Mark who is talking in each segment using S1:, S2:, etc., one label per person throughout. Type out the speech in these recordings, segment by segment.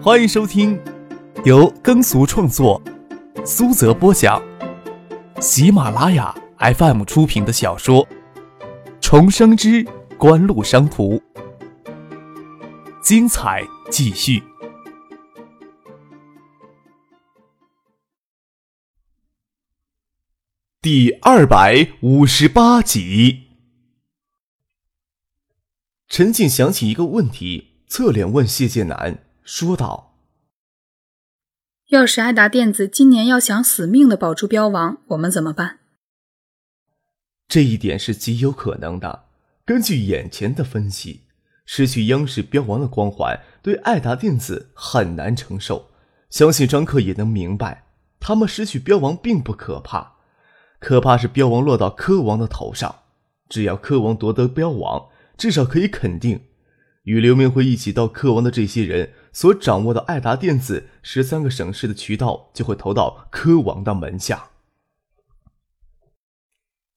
S1: 欢迎收听由耕俗创作、苏泽播讲、喜马拉雅 FM 出品的小说《重生之官路商途》，精彩继续，第二百五十八集。陈静想起一个问题，侧脸问谢剑南。说道：“
S2: 要是爱达电子今年要想死命的保住标王，我们怎么办？”
S1: 这一点是极有可能的。根据眼前的分析，失去央视标王的光环，对爱达电子很难承受。相信张克也能明白，他们失去标王并不可怕，可怕是标王落到科王的头上。只要科王夺得标王，至少可以肯定。与刘明辉一起到科王的这些人所掌握的爱达电子十三个省市的渠道，就会投到科王的门下。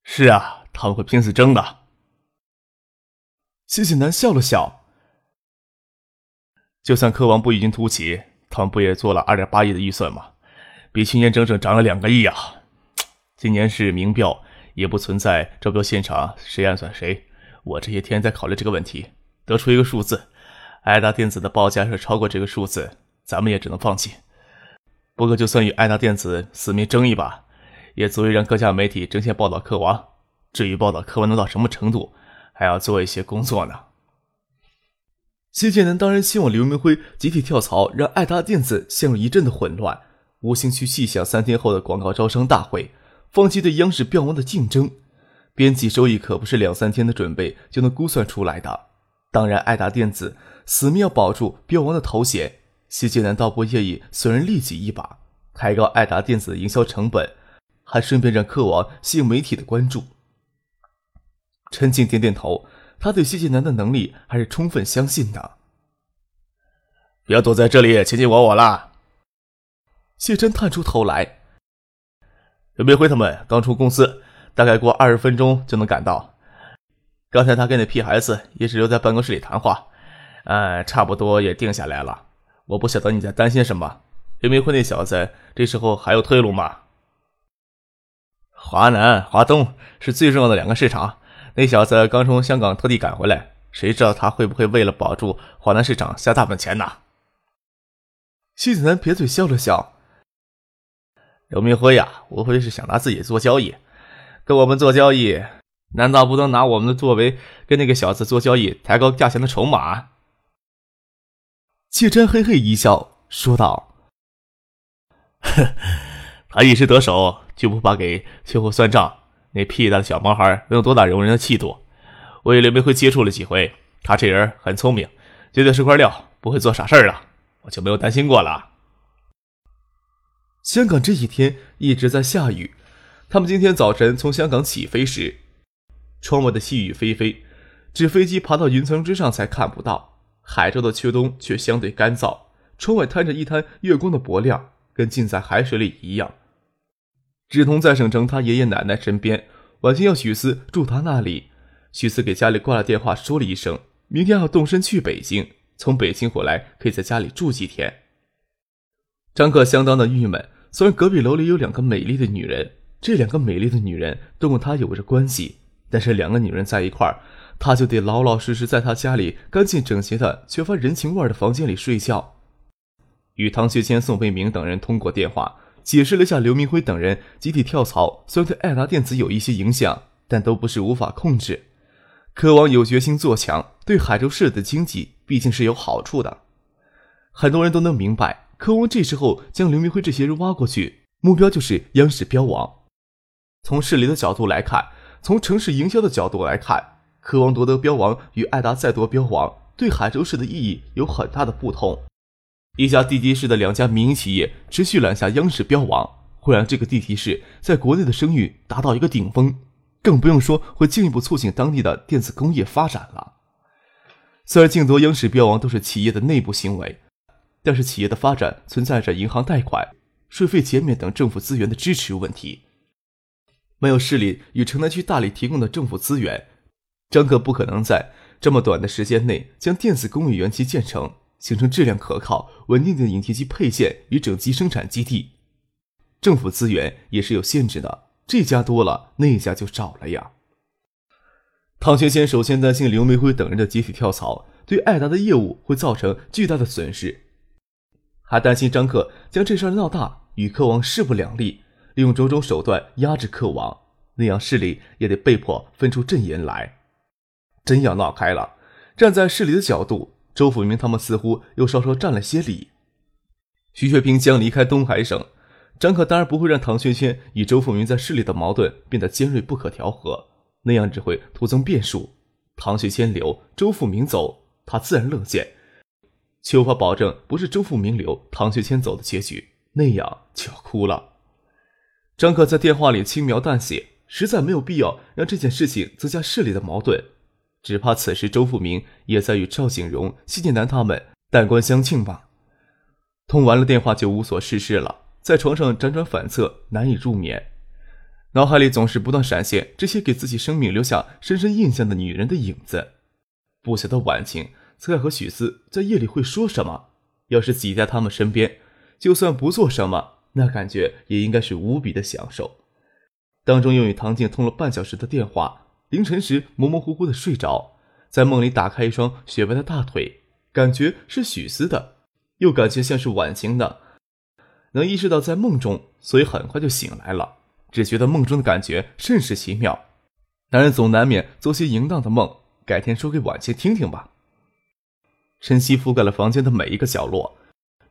S1: 是啊，他们会拼死争的。谢谢南笑了笑。就算科王不异军突起，他们不也做了二点八亿的预算吗？比去年整整涨了两个亿啊！今年是明标，也不存在招标现场谁暗算谁。我这些天在考虑这个问题。得出一个数字，爱达电子的报价是超过这个数字，咱们也只能放弃。不过，就算与爱达电子死命争一把，也足以让各家媒体争先报道科王。至于报道科王能到什么程度，还要做一些工作呢。谢建南当然希望刘明辉集体跳槽，让爱达电子陷入一阵的混乱。无心去细想三天后的广告招商大会，放弃对央视标王的竞争，编辑收益可不是两三天的准备就能估算出来的。当然，爱达电子死命要保住标王的头衔，谢晋南道不愿意损人利己一把，抬高爱达电子的营销成本，还顺便让客王吸引媒体的关注。陈静点点头，他对谢晋南的能力还是充分相信的。不要躲在这里卿卿我我啦。谢真探出头来，刘明辉他们刚出公司，大概过二十分钟就能赶到。刚才他跟那屁孩子一直留在办公室里谈话，哎，差不多也定下来了。我不晓得你在担心什么。刘明辉那小子这时候还有退路吗？华南、华东是最重要的两个市场。那小子刚从香港特地赶回来，谁知道他会不会为了保住华南市场下大本钱呢？西子南撇嘴笑了笑。刘明辉呀，无非是想拿自己做交易，跟我们做交易。难道不能拿我们的作为跟那个小子做交易，抬高价钱的筹码？谢真嘿嘿一笑，说道：“呵，他一时得手，就不怕给秋后算账。那屁大的小毛孩能有多大容人的气度？我与刘明辉接触了几回，他这人很聪明，绝对是块料，不会做傻事儿我就没有担心过了。”香港这几天一直在下雨，他们今天早晨从香港起飞时。窗外的细雨霏霏，纸飞机爬到云层之上才看不到。海州的秋冬却相对干燥，窗外摊着一滩月光的薄亮，跟浸在海水里一样。志同在省城他爷爷奶奶身边，晚间要许思住他那里。许思给家里挂了电话，说了一声明天要动身去北京，从北京回来可以在家里住几天。张克相当的郁闷，虽然隔壁楼里有两个美丽的女人，这两个美丽的女人都跟他有着关系。但是两个女人在一块儿，他就得老老实实在他家里干净整洁的、缺乏人情味的房间里睡觉。与唐学谦、宋飞明等人通过电话解释了下刘明辉等人集体跳槽，虽然对爱达电子有一些影响，但都不是无法控制。科王有决心做强，对海州市的经济毕竟是有好处的。很多人都能明白，科王这时候将刘明辉这些人挖过去，目标就是央视标王。从市里的角度来看。从城市营销的角度来看，科王夺得标王与爱达再夺标王对海州市的意义有很大的不同。一家地级市的两家民营企业持续揽下央视标王，会让这个地级市在国内的声誉达到一个顶峰，更不用说会进一步促进当地的电子工业发展了。虽然竞夺央视标王都是企业的内部行为，但是企业的发展存在着银行贷款、税费减免等政府资源的支持问题。没有市里与城南区大力提供的政府资源，张克不可能在这么短的时间内将电子工业园区建成。形成质量可靠、稳定的影贴机配件与整机生产基地。政府资源也是有限制的，这家多了，那家就少了呀。唐学谦首先担心刘梅辉等人的集体跳槽对艾达的业务会造成巨大的损失，还担心张克将这事闹大，与克王势不两立，利用种种手段压制克王，那样势力也得被迫分出阵营来。真要闹开了，站在市里的角度，周福明他们似乎又稍稍占了些理。徐学兵将离开东海省，张可当然不会让唐轩轩与周福明在市里的矛盾变得尖锐不可调和。那样只会徒增变数。唐学谦留，周富明走，他自然乐见，却无法保证不是周富明留，唐学谦走的结局，那样就要哭了。张可在电话里轻描淡写，实在没有必要让这件事情增加市里的矛盾，只怕此时周富明也在与赵景荣、谢建南他们弹冠相庆吧。通完了电话就无所事事了，在床上辗转反侧，难以入眠。脑海里总是不断闪现这些给自己生命留下深深印象的女人的影子。不晓得晚晴、侧爱和许思在夜里会说什么。要是挤在他们身边，就算不做什么，那感觉也应该是无比的享受。当中又与唐静通了半小时的电话，凌晨时模模糊糊的睡着，在梦里打开一双雪白的大腿，感觉是许思的，又感觉像是婉晴的。能意识到在梦中，所以很快就醒来了。只觉得梦中的感觉甚是奇妙，男人总难免做些淫荡的梦。改天说给婉清听听吧。晨曦覆盖了房间的每一个角落，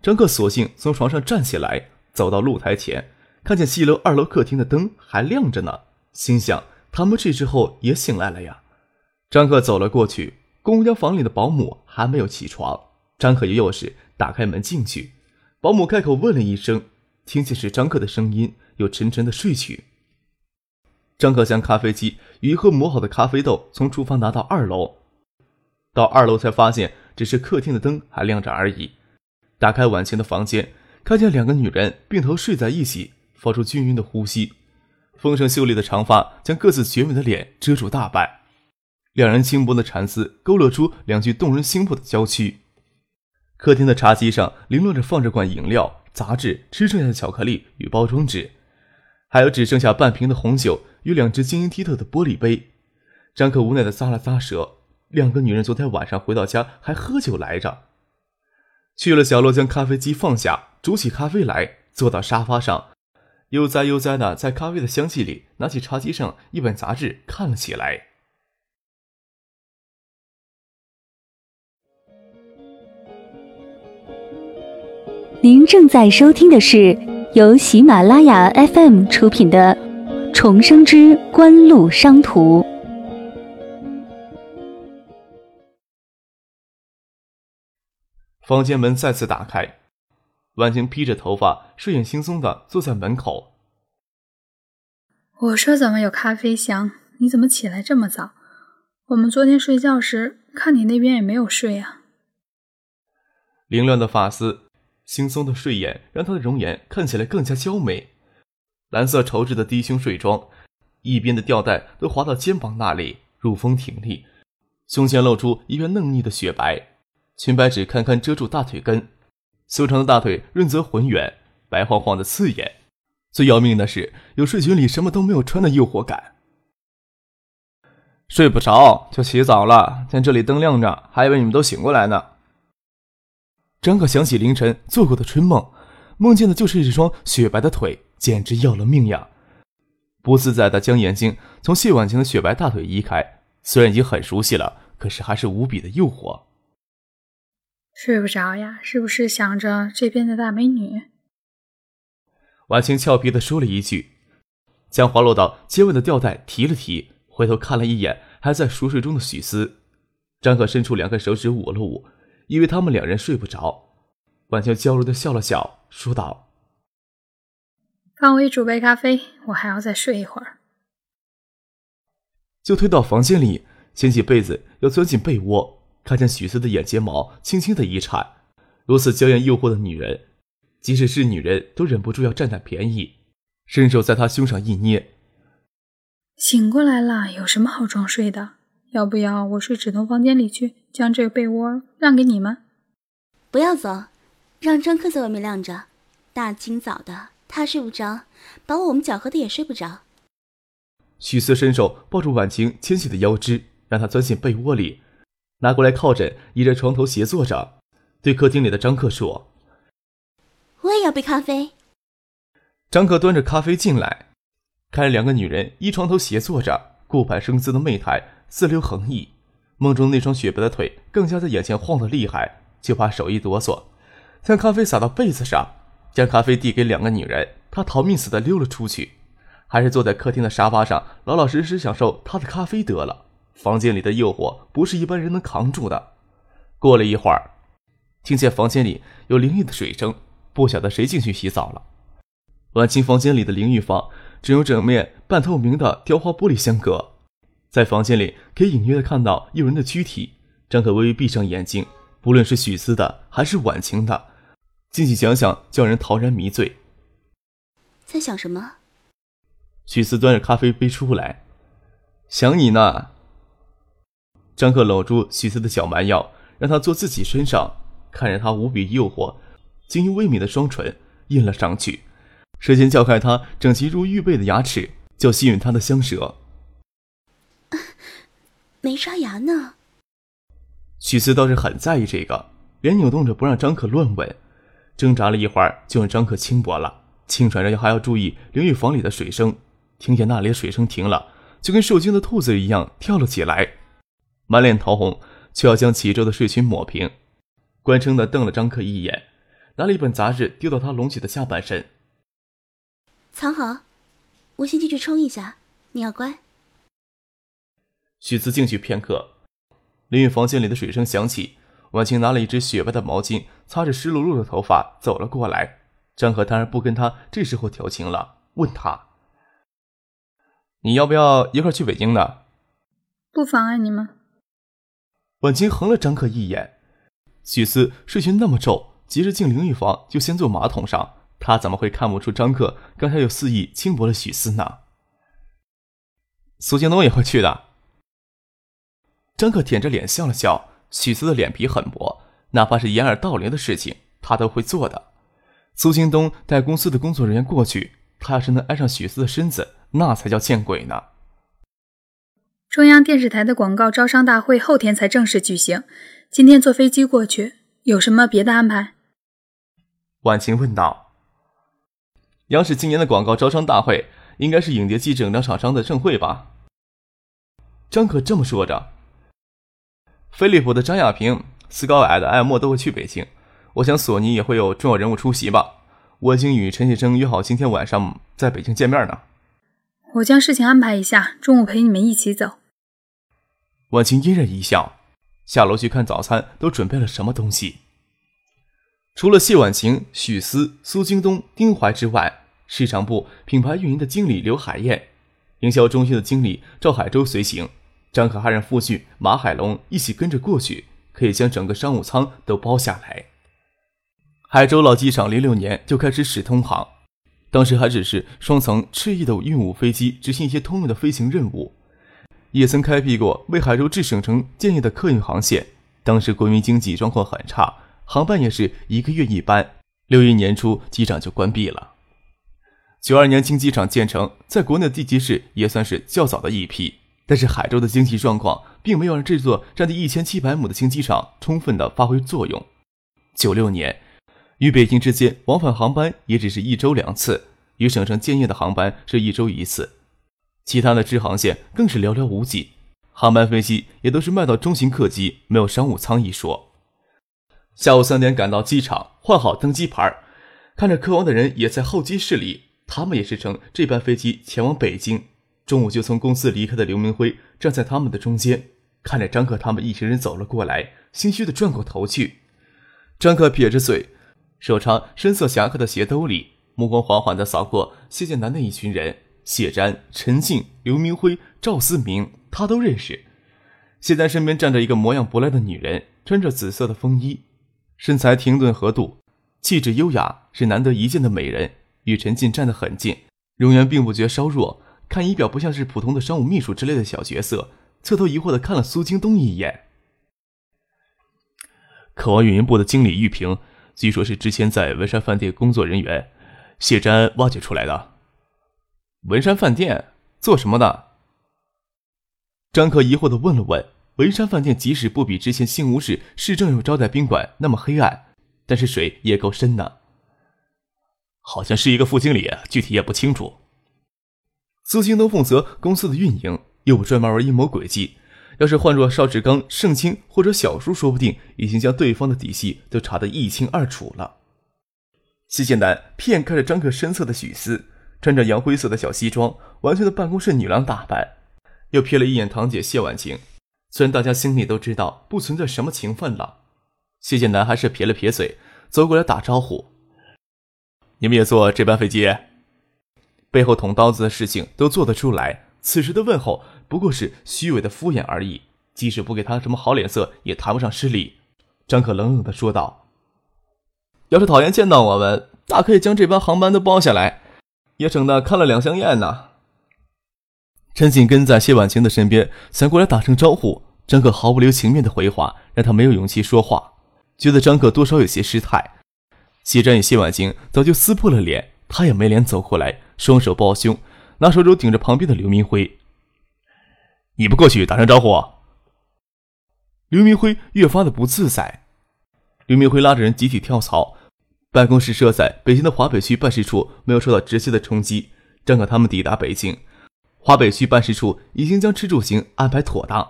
S1: 张克索性从床上站起来，走到露台前，看见西楼二楼客厅的灯还亮着呢，心想他们这时候也醒来了呀。张克走了过去，公务间房里的保姆还没有起床，张克又又是打开门进去，保姆开口问了一声，听见是张克的声音。又沉沉的睡去。张克将咖啡机与一盒磨好的咖啡豆从厨房拿到二楼，到二楼才发现只是客厅的灯还亮着而已。打开晚晴的房间，看见两个女人并头睡在一起，发出均匀的呼吸。丰盛秀丽的长发将各自绝美的脸遮住大半，两人轻薄的蚕丝勾勒出两具动人心魄的娇躯。客厅的茶几上零落着放着罐饮料、杂志、吃剩下的巧克力与包装纸。还有只剩下半瓶的红酒与两只晶莹剔透的玻璃杯，张克无奈的咂了咂舌。两个女人昨天晚上回到家还喝酒来着。去了小洛，将咖啡机放下，煮起咖啡来，坐到沙发上，悠哉悠哉的在咖啡的香气里，拿起茶几上一本杂志看了起来。
S3: 您正在收听的是。由喜马拉雅 FM 出品的《重生之官路商途》。
S1: 房间门再次打开，婉晴披着头发，睡眼惺忪的坐在门口。
S2: 我说怎么有咖啡香？你怎么起来这么早？我们昨天睡觉时，看你那边也没有睡啊。
S1: 凌乱的发丝。惺忪的睡眼让她的容颜看起来更加娇美，蓝色绸质的低胸睡装，一边的吊带都滑到肩膀那里，入风挺立，胸前露出一片嫩腻的雪白，裙摆只堪堪遮住大腿根，修长的大腿润泽浑圆，白晃晃的刺眼。最要命的是，有睡裙里什么都没有穿的诱惑感。睡不着就洗澡了，见这里灯亮着，还以为你们都醒过来呢。张可想起凌晨做过的春梦，梦见的就是这双雪白的腿，简直要了命呀！不自在的将眼睛从谢婉晴的雪白大腿移开，虽然已经很熟悉了，可是还是无比的诱惑。
S2: 睡不着呀？是不是想着这边的大美女？
S1: 婉晴俏皮的说了一句，将滑落到肩尾的吊带提了提，回头看了一眼还在熟睡中的许思。张可伸出两根手指捂了捂。以为他们两人睡不着，婉晴娇柔的笑了笑，说道：“
S2: 帮我煮杯咖啡，我还要再睡一会儿。”
S1: 就推到房间里，掀起被子要钻进被窝，看见许思的眼睫毛轻轻的一颤。如此娇艳诱惑的女人，即使是女人都忍不住要占点便宜，伸手在她胸上一捏。
S2: 醒过来了，有什么好装睡的？要不要我睡指头房间里去，将这个被窝让给你们？
S4: 不要走，让张克在外面晾着。大清早的，他睡不着，把我们搅和的也睡不着。
S1: 许思伸手抱住婉晴纤细的腰肢，让她钻进被窝里，拿过来靠枕，倚着床头斜坐着，对客厅里的张克说：“
S4: 我也要杯咖啡。”
S1: 张克端着咖啡进来，看着两个女人依床头斜坐着，顾盼生姿的媚态自流横溢，梦中那双雪白的腿更加在眼前晃得厉害，就怕手一哆嗦，将咖啡洒到被子上，将咖啡递给两个女人，他逃命似的溜了出去，还是坐在客厅的沙发上，老老实实享受他的咖啡得了。房间里的诱惑不是一般人能扛住的。过了一会儿，听见房间里有淋浴的水声，不晓得谁进去洗澡了。晚清房间里的淋浴房只有整面半透明的雕花玻璃相隔，在房间里可以隐约的看到诱人的躯体。张可微微闭上眼睛，不论是许思的还是晚晴的，细细想想，叫人陶然迷醉。
S4: 在想什么？
S1: 许思端着咖啡杯出来，想你呢。张克搂住许思的小蛮腰，让他坐自己身上，看着他无比诱惑、晶莹微抿的双唇印了上去。舌尖撬开他整齐如玉背的牙齿，就吸吮他的香舌。
S4: 没刷牙呢。
S1: 许思倒是很在意这个，连扭动着不让张可乱吻，挣扎了一会儿，就让张可轻薄了，轻喘着还要注意淋浴房里的水声。听见那里的水声停了，就跟受惊的兔子一样跳了起来，满脸桃红，却要将齐州的睡裙抹平，关嗔的瞪了张克一眼，拿了一本杂志丢到他隆起的下半身。
S4: 藏好，我先进去冲一下，你要乖。
S1: 许思进去片刻，淋浴房间里的水声响起，婉晴拿了一只雪白的毛巾擦着湿漉漉的头发走了过来。张可当然不跟他这时候调情了，问他：“你要不要一块去北京呢？”
S2: 不妨碍你们。
S1: 婉晴横了张克一眼。许思睡裙那么皱，急着进淋浴房就先坐马桶上。他怎么会看不出张克刚才又肆意轻薄了许思呢？苏京东也会去的。张克舔着脸笑了笑。许思的脸皮很薄，哪怕是掩耳盗铃的事情，他都会做的。苏京东带公司的工作人员过去，他要是能挨上许思的身子，那才叫见鬼呢。
S2: 中央电视台的广告招商大会后天才正式举行，今天坐飞机过去，有什么别的安排？
S1: 婉晴问道。央视今年的广告招商大会，应该是影碟机整张厂商的盛会吧？张可这么说着。飞利浦的张亚平、斯高矮的艾默都会去北京，我想索尼也会有重要人物出席吧？我已经与陈先生约好今天晚上在北京见面呢。
S2: 我将事情安排一下，中午陪你们一起走。
S1: 婉晴嫣然一笑，下楼去看早餐都准备了什么东西。除了谢婉晴、许思、苏京东、丁怀之外，市场部品牌运营的经理刘海燕，营销中心的经理赵海洲随行。张可还让父婿马海龙一起跟着过去，可以将整个商务舱都包下来。海州老机场零六年就开始使通航，当时还只是双层翅翼的运五飞机执行一些通用的飞行任务，也曾开辟过为海州至省城建业的客运航线。当时国民经济状况很差。航班也是一个月一班。六一年初，机场就关闭了。九二年新机场建成，在国内的地级市也算是较早的一批。但是海州的经济状况并没有让这座占地一千七百亩的新机场充分的发挥作用。九六年，与北京之间往返航班也只是一周两次，与省城建业的航班是一周一次，其他的支航线更是寥寥无几。航班飞机也都是卖到中型客机，没有商务舱一说。下午三点赶到机场，换好登机牌，看着客王的人也在候机室里。他们也是乘这班飞机前往北京。中午就从公司离开的刘明辉站在他们的中间，看着张克他们一行人走了过来，心虚的转过头去。张克撇着嘴，手插深色夹克的鞋兜里，目光缓缓地扫过谢剑南的一群人：谢瞻、陈静、刘明辉、赵思明，他都认识。谢丹身边站着一个模样不赖的女人，穿着紫色的风衣。身材停顿合度，气质优雅，是难得一见的美人。与陈进站得很近，容颜并不觉稍弱，看仪表不像是普通的商务秘书之类的小角色。侧头疑惑地看了苏京东一眼。渴望运营部的经理玉萍，据说是之前在文山饭店工作人员，谢詹挖掘出来的。
S5: 文山饭店做什么的？
S1: 张克疑惑的问了问。文山饭店即使不比之前新吴市市政府招待宾馆那么黑暗，但是水也够深的。
S5: 好像是一个副经理，具体也不清楚。
S1: 苏青东负责公司的运营，又不专门玩阴谋诡计。要是换做邵志刚、盛清或者小叔，说不定已经将对方的底细都查得一清二楚了。谢剑南片看着张克深色的许思，穿着洋灰色的小西装，完全的办公室女郎打扮，又瞥了一眼堂姐谢婉晴。虽然大家心里都知道不存在什么情分了，谢剑南还是撇了撇嘴，走过来打招呼：“
S5: 你们也坐这班飞机？”
S1: 背后捅刀子的事情都做得出来，此时的问候。不过是虚伪的敷衍而已，即使不给他什么好脸色，也谈不上失礼。张可冷冷的说道：“要是讨厌见到我们，大可以将这班航班都包下来，也省得看了两相厌呢。”陈锦跟在谢婉晴的身边，想过来打声招呼。张可毫不留情面的回话，让他没有勇气说话，觉得张可多少有些失态。谢战与谢婉晴早就撕破了脸，他也没脸走过来，双手抱胸，拿手肘顶着旁边的刘明辉。
S5: 你不过去打声招呼？
S1: 刘明辉越发的不自在。刘明辉拉着人集体跳槽，办公室设在北京的华北区办事处没有受到直接的冲击。张可他们抵达北京，华北区办事处已经将吃住行安排妥当。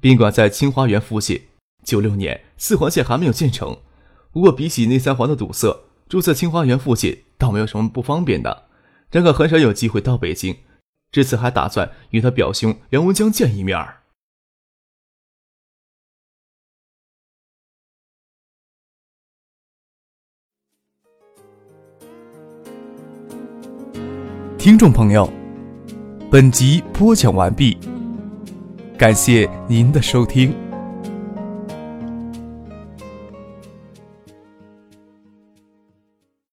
S1: 宾馆在清华园附近，九六年四环线还没有建成。不过比起那三环的堵塞，住在清华园附近倒没有什么不方便的。张可很少有机会到北京。这次还打算与他表兄梁文江见一面儿。
S6: 听众朋友，本集播讲完毕，感谢您的收听。